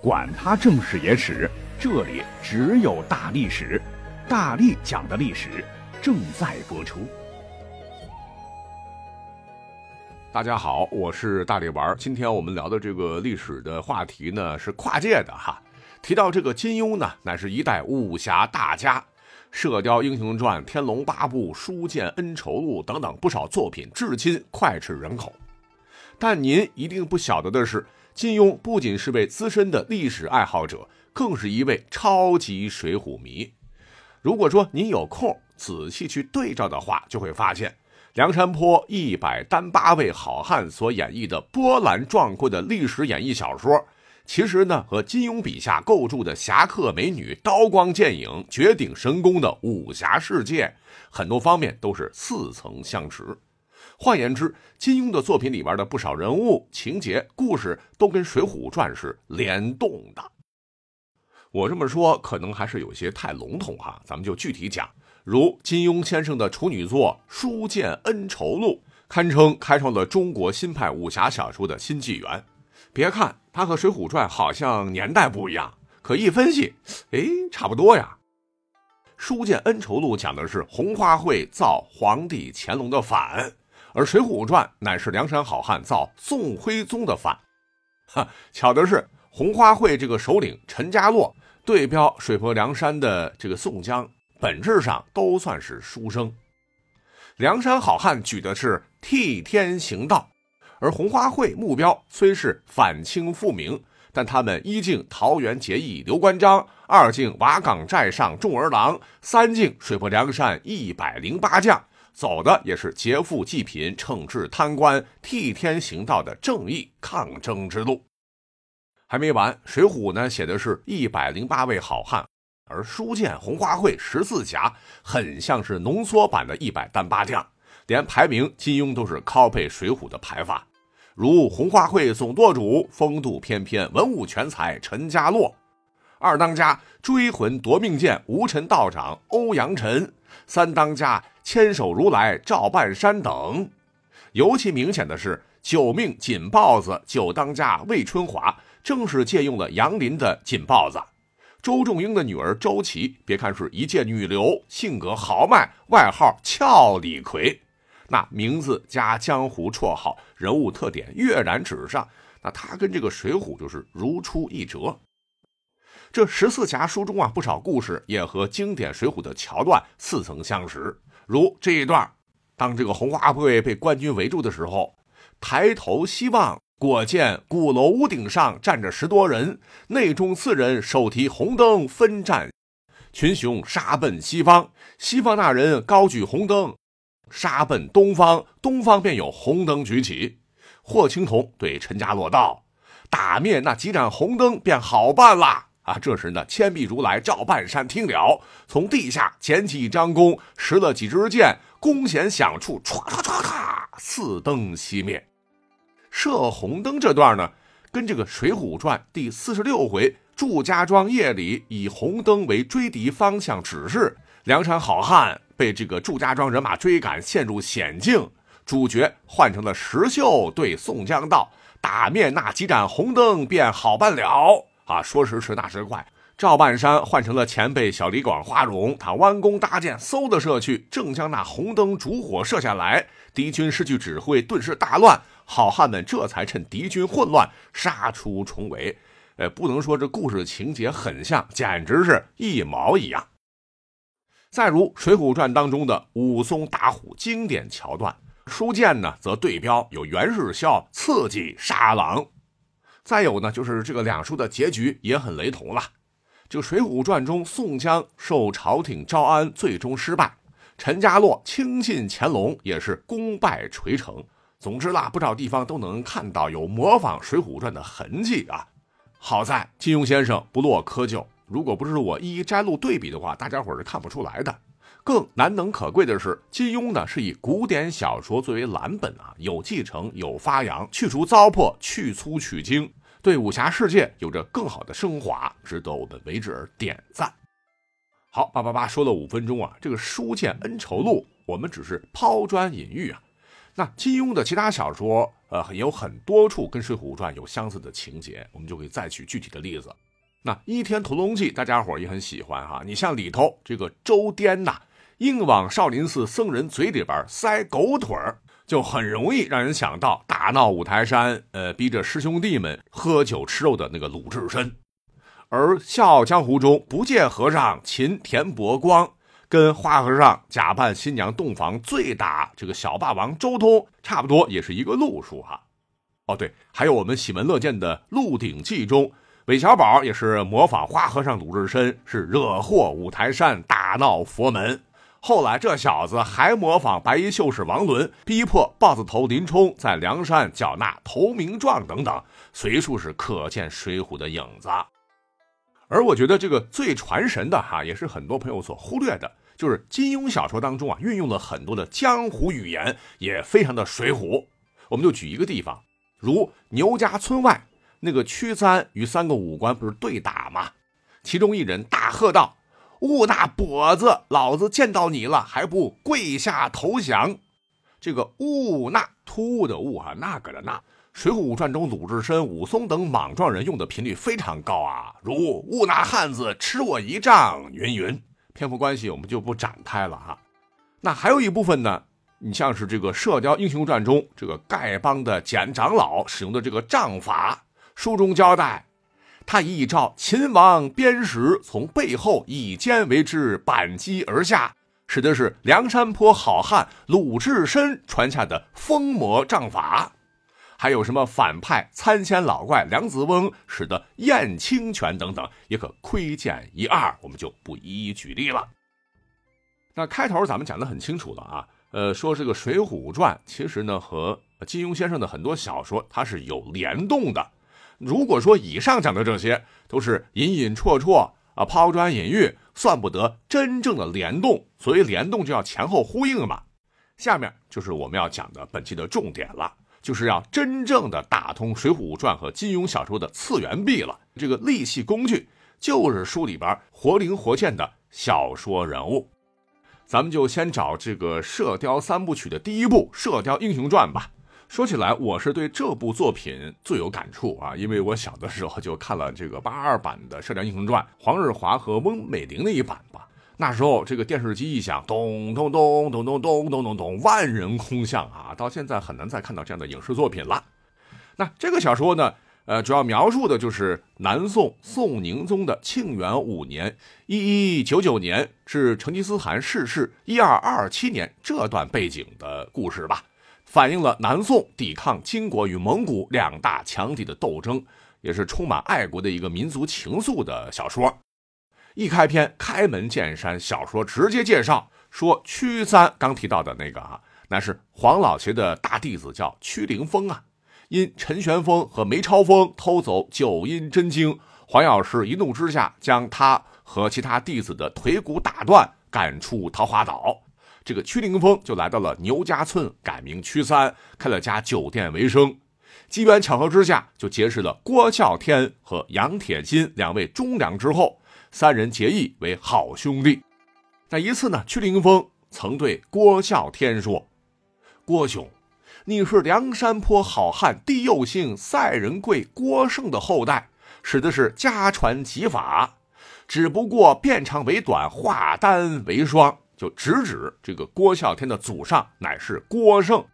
管他正史野史，这里只有大历史，大力讲的历史正在播出。大家好，我是大力丸。今天我们聊的这个历史的话题呢，是跨界的哈。提到这个金庸呢，乃是一代武侠大家，《射雕英雄传》《天龙八部》《书剑恩仇录》等等不少作品，至今脍炙人口。但您一定不晓得的是。金庸不仅是位资深的历史爱好者，更是一位超级水浒迷。如果说您有空仔细去对照的话，就会发现梁山泊一百单八位好汉所演绎的波澜壮阔的历史演义小说，其实呢和金庸笔下构筑的侠客美女、刀光剑影、绝顶神功的武侠世界，很多方面都是似曾相识。换言之，金庸的作品里边的不少人物、情节、故事都跟《水浒传》是联动的。我这么说可能还是有些太笼统哈，咱们就具体讲。如金庸先生的处女作《书剑恩仇录》，堪称开创了中国新派武侠小说的新纪元。别看它和《水浒传》好像年代不一样，可一分析，哎，差不多呀。《书剑恩仇录》讲的是红花会造皇帝乾隆的反。而《水浒传》乃是梁山好汉造宋徽宗的反，哈，巧的是红花会这个首领陈家洛对标水泊梁山的这个宋江，本质上都算是书生。梁山好汉举的是替天行道，而红花会目标虽是反清复明，但他们一敬桃园结义刘关张，二敬瓦岗寨上众儿郎，三敬水泊梁山一百零八将。走的也是劫富济贫、惩治贪官、替天行道的正义抗争之路。还没完，《水浒》呢写的是一百零八位好汉，而《书剑》《红花会》《十四侠》很像是浓缩版的一百单八将，连排名金庸都是 copy《水浒》的排法。如红花会总舵主风度翩翩、文武全才陈家洛，二当家追魂夺命剑无尘道长欧阳辰，三当家。千手如来赵半山等，尤其明显的是九命锦豹子九当家魏春华，正是借用了杨林的锦豹子。周仲英的女儿周琦，别看是一介女流，性格豪迈，外号俏李逵。那名字加江湖绰号，人物特点跃然纸上。那他跟这个水浒就是如出一辙。这十四侠书中啊，不少故事也和经典水浒的桥段似曾相识。如这一段，当这个红花会被官军围住的时候，抬头希望，果见鼓楼屋顶上站着十多人，内中四人手提红灯分战，群雄杀奔西方。西方那人高举红灯，杀奔东方，东方便有红灯举起。霍青桐对陈家洛道：“打灭那几盏红灯，便好办了。”啊！这时呢，千臂如来赵半山听了，从地下捡起一张弓，拾了几支箭，弓弦响处，唰唰唰唰，四灯熄灭。射红灯这段呢，跟这个《水浒传》第四十六回祝家庄夜里以红灯为追敌方向指示，梁山好汉被这个祝家庄人马追赶，陷入险境。主角换成了石秀，对宋江道：“打灭那几盏红灯，便好办了。”啊，说时迟，那时快，赵半山换成了前辈小李广花荣，他弯弓搭箭，嗖的射去，正将那红灯烛火射下来，敌军失去指挥，顿时大乱，好汉们这才趁敌军混乱杀出重围。呃，不能说这故事情节很像，简直是一毛一样。再如《水浒传》当中的武松打虎经典桥段，书剑呢则对标有袁世孝刺激杀狼。再有呢，就是这个两书的结局也很雷同了。就《水浒传》中，宋江受朝廷招安，最终失败；陈家洛轻信乾隆，也是功败垂成。总之啦，不少地方都能看到有模仿《水浒传》的痕迹啊。好在金庸先生不落窠臼，如果不是我一一摘录对比的话，大家伙是看不出来的。更难能可贵的是，金庸呢是以古典小说作为蓝本啊，有继承，有发扬，去除糟粕，去粗取精。对武侠世界有着更好的升华，值得我们为之而点赞。好，八八八说了五分钟啊，这个《书剑恩仇录》，我们只是抛砖引玉啊。那金庸的其他小说，呃，有很多处跟《水浒传》有相似的情节，我们就可以再举具体的例子。那《倚天屠龙记》，大家伙也很喜欢哈。你像里头这个周颠呐，硬往少林寺僧人嘴里边塞狗腿儿，就很容易让人想到大闹五台山，呃，逼着师兄弟们喝酒吃肉的那个鲁智深。而《笑傲江湖》中不见和尚擒田伯光。跟花和尚假扮新娘洞房醉打这个小霸王周通，差不多也是一个路数哈。哦，对，还有我们喜闻乐见的《鹿鼎记》中，韦小宝也是模仿花和尚鲁智深，是惹祸五台山，大闹佛门。后来这小子还模仿白衣秀士王伦，逼迫豹子头林冲在梁山缴纳投名状等等，随处是可见水浒的影子。而我觉得这个最传神的哈，也是很多朋友所忽略的，就是金庸小说当中啊，运用了很多的江湖语言，也非常的水浒。我们就举一个地方，如牛家村外那个屈三与三个武官不是对打吗？其中一人大喝道：“吴大跛子，老子见到你了，还不跪下投降？”这个吴那突兀的兀哈，那个的那。《水浒传》中，鲁智深、武松等莽撞人用的频率非常高啊，如“误那汉子吃我一仗”云云。篇幅关系，我们就不展开了哈。那还有一部分呢，你像是这个《射雕英雄传》中这个丐帮的简长老使用的这个杖法，书中交代，他依照秦王鞭时从背后以肩为之板击而下，使的是梁山坡好汉鲁智深传下的疯魔杖法。还有什么反派参仙老怪梁子翁使得燕青拳等等，也可窥见一二，我们就不一一举例了。那开头咱们讲的很清楚了啊，呃，说这个《水浒传》其实呢和金庸先生的很多小说它是有联动的。如果说以上讲的这些都是隐隐绰绰啊，抛砖引玉，算不得真正的联动。所谓联动就要前后呼应嘛。下面就是我们要讲的本期的重点了。就是要真正的打通《水浒传》和金庸小说的次元壁了。这个利器工具就是书里边活灵活现的小说人物。咱们就先找这个《射雕三部曲》的第一部《射雕英雄传》吧。说起来，我是对这部作品最有感触啊，因为我小的时候就看了这个八二版的《射雕英雄传》，黄日华和翁美玲那一版吧。那时候，这个电视机一响，咚咚咚咚咚咚咚咚咚，万人空巷啊！到现在很难再看到这样的影视作品了。那这个小说呢，呃，主要描述的就是南宋宋宁宗的庆元五年（一一九九年）至成吉思汗逝世（一二二七年）这段背景的故事吧，反映了南宋抵抗金国与蒙古两大强敌的斗争，也是充满爱国的一个民族情愫的小说。一开篇，开门见山，小说直接介绍说，屈三刚提到的那个啊，那是黄老邪的大弟子，叫屈灵风啊。因陈玄风和梅超风偷走九阴真经，黄药师一怒之下，将他和其他弟子的腿骨打断，赶出桃花岛。这个屈灵峰就来到了牛家村，改名屈三，开了家酒店为生。机缘巧合之下，就结识了郭啸天和杨铁金两位忠良之后。三人结义为好兄弟。那一次呢，屈灵峰曾对郭啸天说：“郭兄，你是梁山坡好汉地佑星赛仁贵郭胜的后代，使的是家传戟法，只不过变长为短，化单为双。”就直指这个郭啸天的祖上乃是郭胜。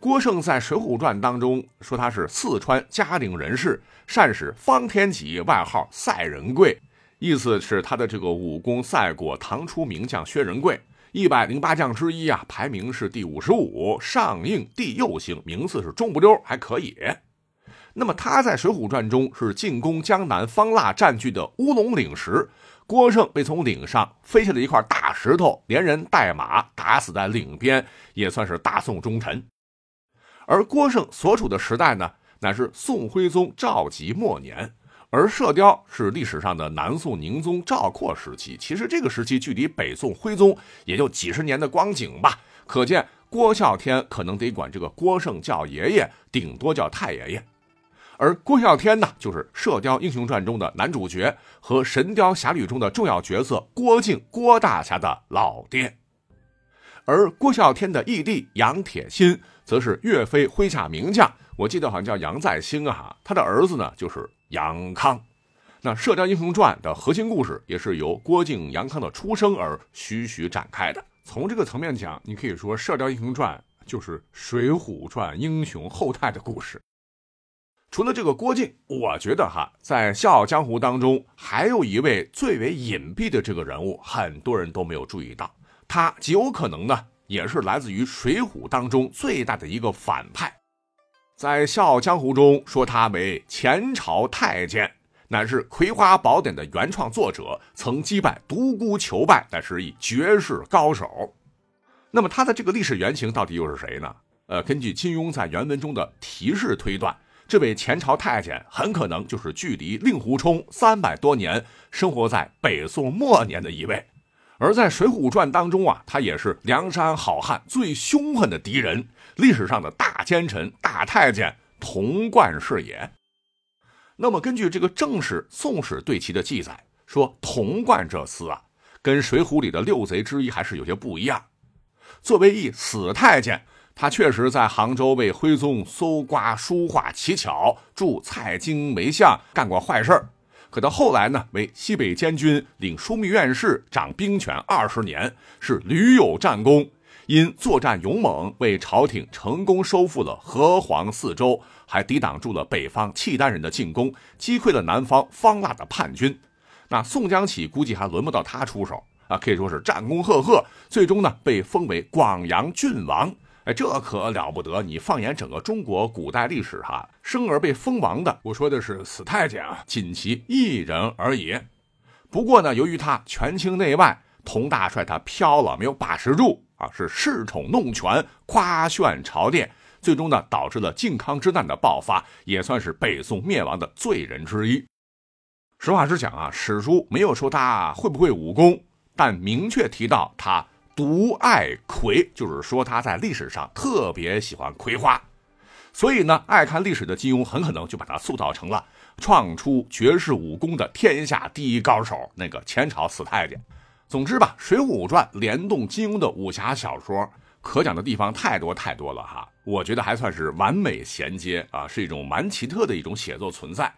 郭胜在《水浒传》当中说他是四川嘉陵人士，善使方天戟，外号赛仁贵。意思是他的这个武功赛过唐初名将薛仁贵，一百零八将之一啊，排名是第五十五，上应第右星，名次是中不溜，还可以。那么他在《水浒传》中是进攻江南方腊占据的乌龙岭时，郭胜被从岭上飞下的一块大石头，连人带马打死在岭边，也算是大宋忠臣。而郭胜所处的时代呢，乃是宋徽宗赵佶末年。而射雕是历史上的南宋宁宗赵括时期，其实这个时期距离北宋徽宗也就几十年的光景吧。可见郭啸天可能得管这个郭胜叫爷爷，顶多叫太爷爷。而郭啸天呢，就是《射雕英雄传》中的男主角和《神雕侠侣》中的重要角色郭靖郭大侠的老爹。而郭啸天的义弟杨铁心则是岳飞麾下名将，我记得好像叫杨再兴啊，他的儿子呢就是杨康。那《射雕英雄传》的核心故事也是由郭靖、杨康的出生而徐徐展开的。从这个层面讲，你可以说《射雕英雄传》就是《水浒传》英雄后代的故事。除了这个郭靖，我觉得哈，在《笑傲江湖》当中，还有一位最为隐蔽的这个人物，很多人都没有注意到。他极有可能呢，也是来自于《水浒》当中最大的一个反派。在《笑傲江湖》中说他为前朝太监。乃是《葵花宝典》的原创作者，曾击败独孤求败，但是以绝世高手。那么他的这个历史原型到底又是谁呢？呃，根据金庸在原文中的提示推断，这位前朝太监很可能就是距离令狐冲三百多年，生活在北宋末年的一位。而在《水浒传》当中啊，他也是梁山好汉最凶狠的敌人，历史上的大奸臣、大太监童贯是也。那么，根据这个正史《宋史》对其的记载，说童贯这厮啊，跟《水浒》里的六贼之一还是有些不一样。作为一死太监，他确实在杭州为徽宗搜刮书画奇巧，铸蔡京梅像，干过坏事可到后来呢，为西北监军，领枢密院事，掌兵权二十年，是屡有战功。因作战勇猛，为朝廷成功收复了河湟四州，还抵挡住了北方契丹人的进攻，击溃了南方方腊的叛军。那宋江起估计还轮不到他出手啊，可以说是战功赫赫，最终呢被封为广阳郡王。哎，这可了不得！你放眼整个中国古代历史，哈，生而被封王的，我说的是死太监啊，仅其一人而已。不过呢，由于他权倾内外，佟大帅他飘了，没有把持住。啊，是恃宠弄权，夸炫朝殿，最终呢导致了靖康之难的爆发，也算是北宋灭亡的罪人之一。实话实讲啊，史书没有说他会不会武功，但明确提到他独爱葵，就是说他在历史上特别喜欢葵花。所以呢，爱看历史的金庸很可能就把他塑造成了创出绝世武功的天下第一高手，那个前朝死太监。总之吧，《水浒传》联动金庸的武侠小说，可讲的地方太多太多了哈。我觉得还算是完美衔接啊，是一种蛮奇特的一种写作存在。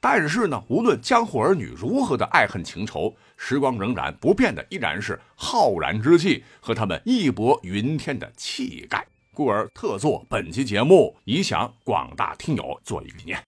但是呢，无论江湖儿女如何的爱恨情仇，时光仍然不变的依然是浩然之气和他们义薄云天的气概。故而特作本期节目，以想广大听友做一个纪念。